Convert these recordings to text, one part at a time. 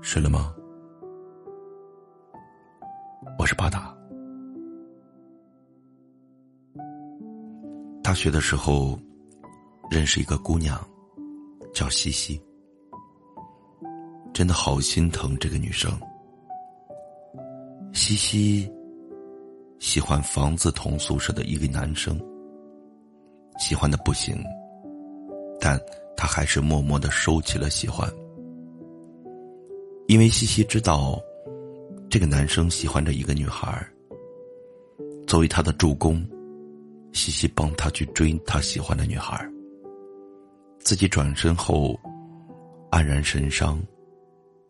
睡了吗？我是巴达。大学的时候，认识一个姑娘，叫西西。真的好心疼这个女生。西西喜欢房子同宿舍的一个男生，喜欢的不行，但她还是默默的收起了喜欢。因为西西知道，这个男生喜欢着一个女孩作为他的助攻，西西帮他去追他喜欢的女孩自己转身后，黯然神伤，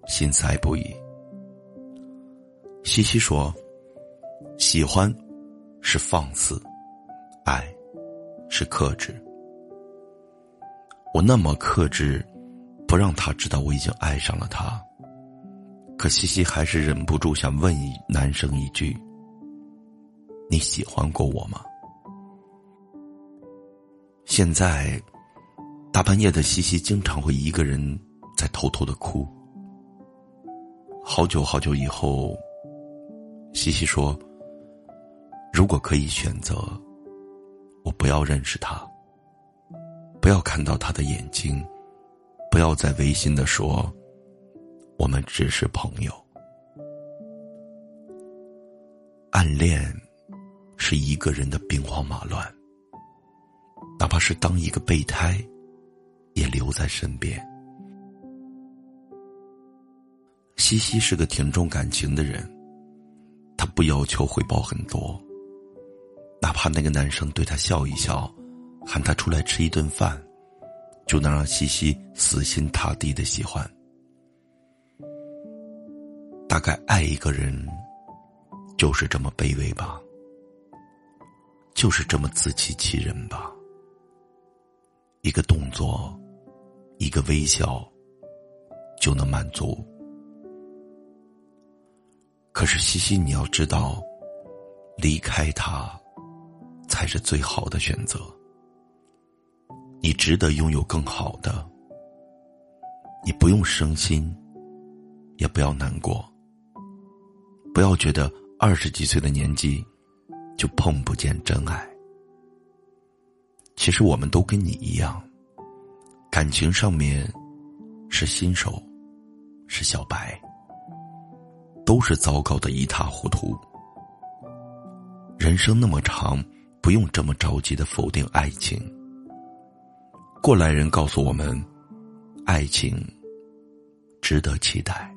心塞不已。西西说：“喜欢是放肆，爱是克制。我那么克制，不让他知道我已经爱上了他。”可西西还是忍不住想问一男生一句：“你喜欢过我吗？”现在，大半夜的西西经常会一个人在偷偷的哭。好久好久以后，西西说：“如果可以选择，我不要认识他，不要看到他的眼睛，不要再违心的说。”我们只是朋友。暗恋是一个人的兵荒马乱，哪怕是当一个备胎，也留在身边。西西是个挺重感情的人，他不要求回报很多，哪怕那个男生对他笑一笑，喊他出来吃一顿饭，就能让西西死心塌地的喜欢。大概爱一个人，就是这么卑微吧，就是这么自欺欺人吧。一个动作，一个微笑，就能满足。可是西西，你要知道，离开他，才是最好的选择。你值得拥有更好的，你不用伤心，也不要难过。不要觉得二十几岁的年纪就碰不见真爱。其实我们都跟你一样，感情上面是新手，是小白，都是糟糕的一塌糊涂。人生那么长，不用这么着急的否定爱情。过来人告诉我们，爱情值得期待。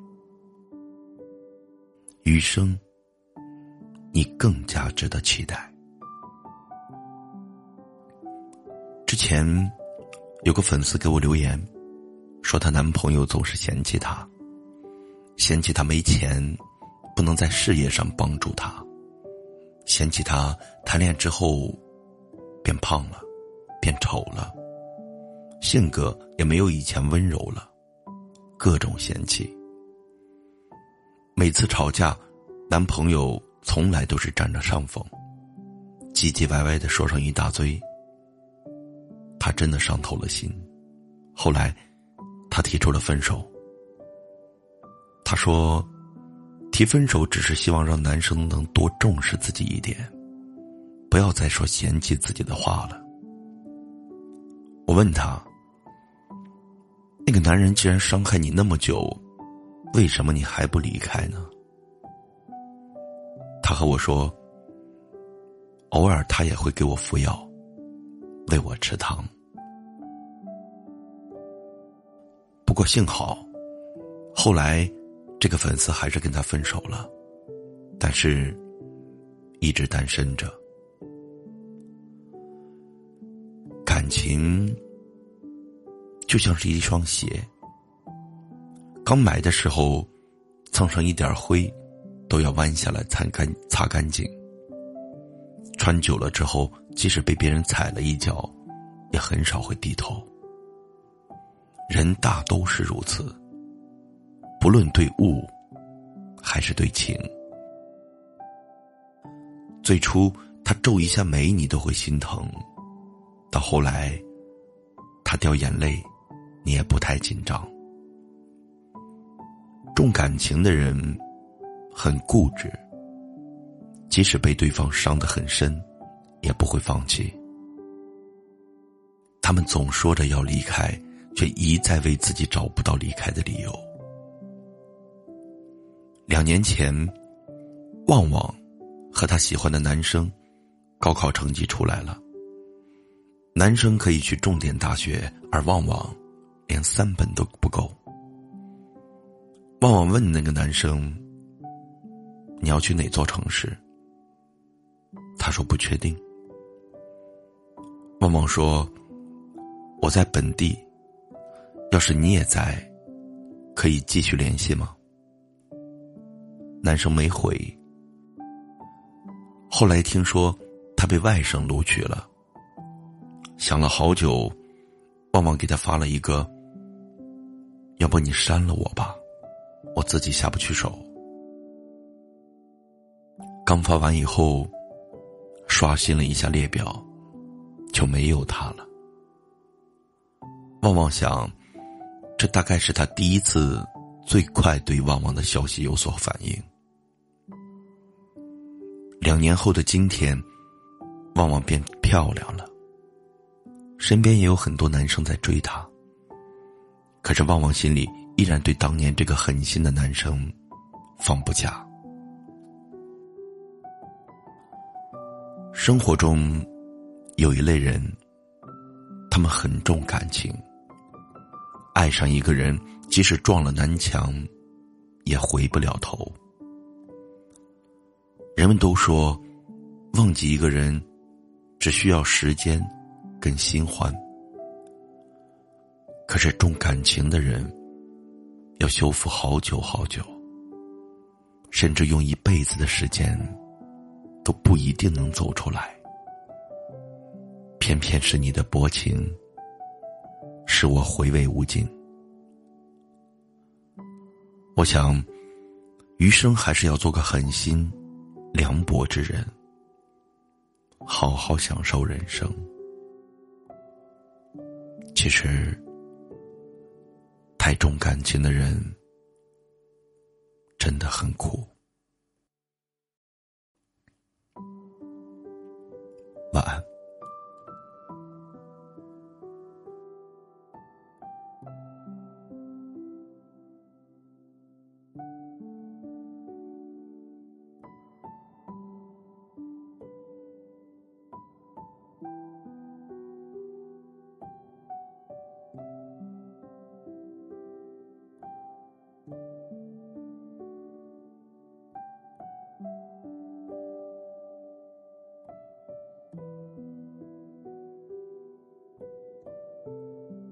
余生，你更加值得期待。之前有个粉丝给我留言，说她男朋友总是嫌弃她，嫌弃她没钱，不能在事业上帮助她，嫌弃她谈恋爱之后变胖了，变丑了，性格也没有以前温柔了，各种嫌弃。每次吵架，男朋友从来都是占着上风，唧唧歪歪的说上一大堆。她真的伤透了心。后来，她提出了分手。她说：“提分手只是希望让男生能多重视自己一点，不要再说嫌弃自己的话了。”我问他：“那个男人既然伤害你那么久？”为什么你还不离开呢？他和我说，偶尔他也会给我服药，喂我吃糖。不过幸好，后来这个粉丝还是跟他分手了，但是一直单身着。感情就像是一双鞋。刚买的时候，蹭上一点灰，都要弯下来擦干擦干净。穿久了之后，即使被别人踩了一脚，也很少会低头。人大都是如此，不论对物，还是对情。最初他皱一下眉，你都会心疼；到后来，他掉眼泪，你也不太紧张。重感情的人很固执，即使被对方伤得很深，也不会放弃。他们总说着要离开，却一再为自己找不到离开的理由。两年前，旺旺和他喜欢的男生高考成绩出来了，男生可以去重点大学，而旺旺连三本都不够。旺旺问那个男生：“你要去哪座城市？”他说不确定。旺旺说：“我在本地，要是你也在，可以继续联系吗？”男生没回。后来听说他被外省录取了，想了好久，旺旺给他发了一个：“要不你删了我吧。”我自己下不去手。刚发完以后，刷新了一下列表，就没有他了。旺旺想，这大概是他第一次最快对旺旺的消息有所反应。两年后的今天，旺旺变漂亮了，身边也有很多男生在追她。可是旺旺心里。依然对当年这个狠心的男生放不下。生活中有一类人，他们很重感情，爱上一个人，即使撞了南墙，也回不了头。人们都说，忘记一个人只需要时间跟新欢，可是重感情的人。要修复好久好久，甚至用一辈子的时间，都不一定能走出来。偏偏是你的薄情，使我回味无尽。我想，余生还是要做个狠心、凉薄之人，好好享受人生。其实。太重感情的人，真的很苦。